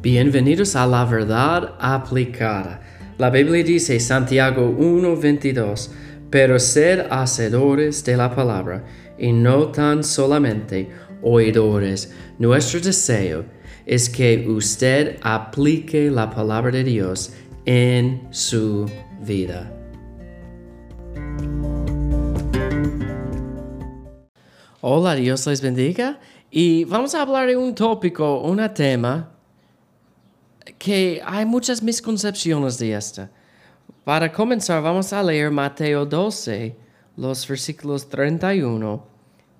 Bienvenidos a la verdad aplicada. La Biblia dice Santiago 1:22, pero sed hacedores de la palabra y no tan solamente oidores. Nuestro deseo es que usted aplique la palabra de Dios en su vida. Hola, Dios les bendiga. Y vamos a hablar de un tópico, un tema que hay muchas misconcepciones de esta. Para comenzar, vamos a leer Mateo 12, los versículos 31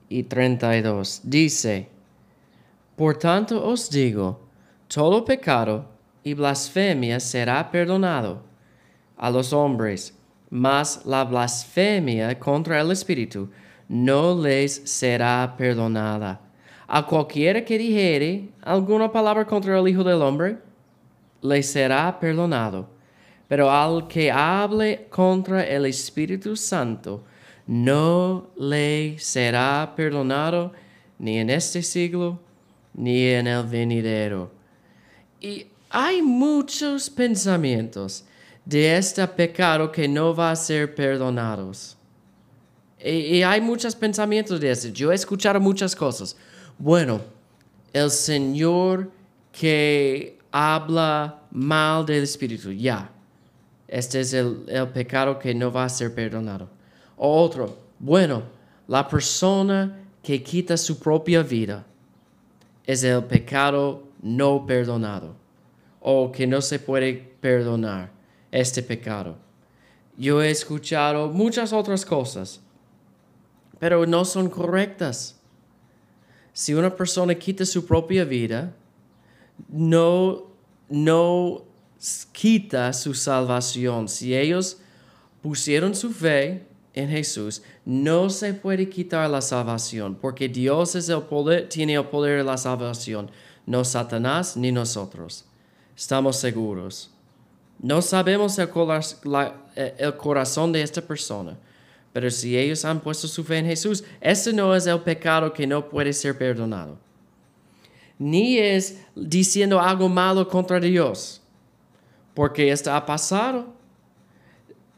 y 32. Dice, Por tanto os digo, todo pecado y blasfemia será perdonado a los hombres, mas la blasfemia contra el Espíritu no les será perdonada. A cualquiera que dijere alguna palabra contra el Hijo del Hombre, le será perdonado. Pero al que hable contra el Espíritu Santo, no le será perdonado ni en este siglo ni en el venidero. Y hay muchos pensamientos de este pecado que no va a ser perdonados. Y, hay muchos pensamientos de eso. Yo he escuchado muchas cosas. Bueno, el Señor que habla mal del Espíritu, ya. Este es el, pecado que no va a ser perdonado. O otro, bueno, la persona que quita su propia vida es el pecado no perdonado o que no se puede perdonar este pecado. Yo he escuchado muchas otras cosas pero no son correctas. Si una persona quita su propia vida, no, no quita su salvación. Si ellos pusieron su fe en Jesús, no se puede quitar la salvación, porque Dios es el poder, tiene el poder de la salvación, no Satanás ni nosotros. Estamos seguros. No sabemos el, el corazón de esta persona pero si ellos han puesto su fe en Jesús, ese no es el pecado que no puede ser perdonado. Ni es diciendo algo malo contra Dios, porque esto ha pasado.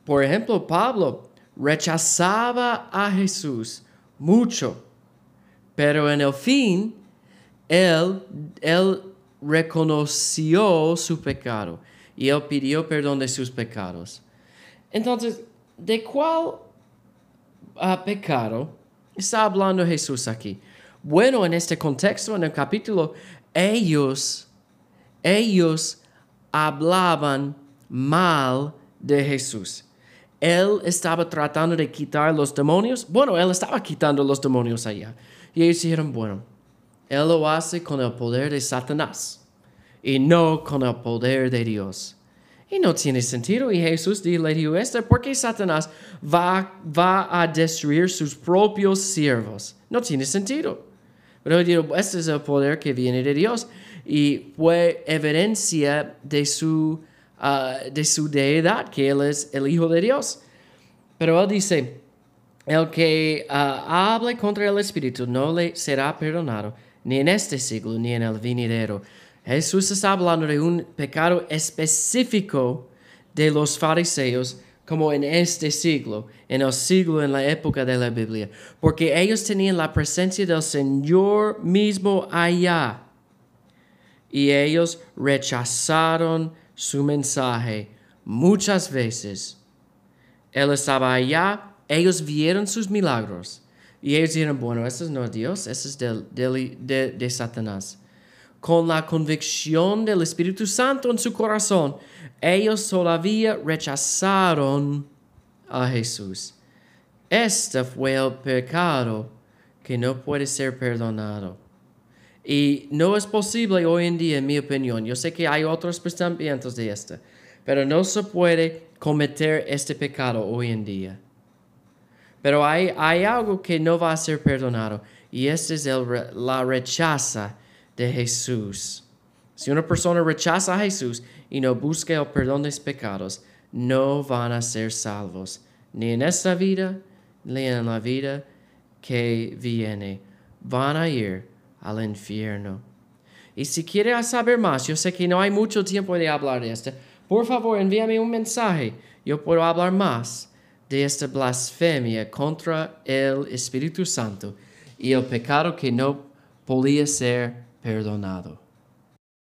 Por ejemplo, Pablo rechazaba a Jesús mucho, pero en el fin, él, él reconoció su pecado y él pidió perdón de sus pecados. Entonces, ¿de cuál pecado, está hablando Jesús aquí. Bueno, en este contexto, en el capítulo, ellos, ellos hablaban mal de Jesús. Él estaba tratando de quitar los demonios. Bueno, él estaba quitando los demonios allá. Y ellos dijeron, bueno, él lo hace con el poder de Satanás y no con el poder de Dios. Y no tiene sentido. Y Jesús le dijo esto, porque Satanás va, va a destruir sus propios siervos. No tiene sentido. Pero digo, este es el poder que viene de Dios. Y fue evidencia de su, ah, de su deidad, que Él es el Hijo de Dios. Pero Él dice, el que ah, hable contra el Espíritu no le será perdonado, ni en este siglo, ni en el venidero. Jesús está hablando de un pecado específico de los fariseos como en este siglo, en el siglo, en la época de la Biblia, porque ellos tenían la presencia del Señor mismo allá. Y ellos rechazaron su mensaje muchas veces. Él estaba allá, ellos vieron sus milagros. Y ellos dijeron, bueno, ese no es Dios, ese es de, de Satanás con la convicción del Espíritu Santo en su corazón, ellos todavía rechazaron a Jesús. Este fue el pecado que no puede ser perdonado. Y no es posible hoy en día, en mi opinión. Yo sé que hay otros pensamientos de este, pero no se puede cometer este pecado hoy en día. Pero hay, hay algo que no va a ser perdonado y este es el, la rechaza de Jesús. Si una persona rechaza a Jesús y no busca el perdón de sus pecados, no van a ser salvos, ni en esta vida, ni en la vida que viene. Van a ir al infierno. Y si quiere saber más, yo sé que no hay mucho tiempo de hablar de esto. Por favor, envíame un mensaje. Yo puedo hablar más de esta blasfemia contra el Espíritu Santo y el pecado que no podía ser perdonado.